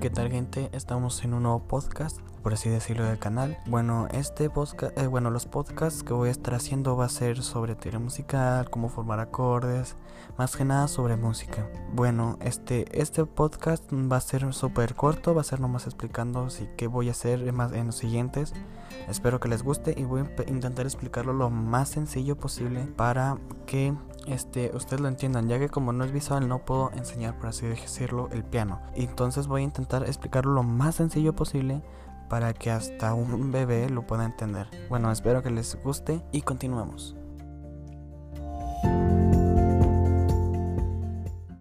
¿qué tal gente? Estamos en un nuevo podcast, por así decirlo, del canal. Bueno, este podcast, eh, bueno, los podcasts que voy a estar haciendo va a ser sobre teoría musical, cómo formar acordes, más que nada sobre música. Bueno, este, este podcast va a ser súper corto, va a ser nomás explicando si qué voy a hacer más en los siguientes. Espero que les guste y voy a intentar explicarlo lo más sencillo posible para que este, ustedes lo entiendan, ya que como no es visual no puedo enseñar, por así decirlo, el piano. Entonces voy a intentar explicarlo lo más sencillo posible para que hasta un bebé lo pueda entender. Bueno, espero que les guste y continuemos.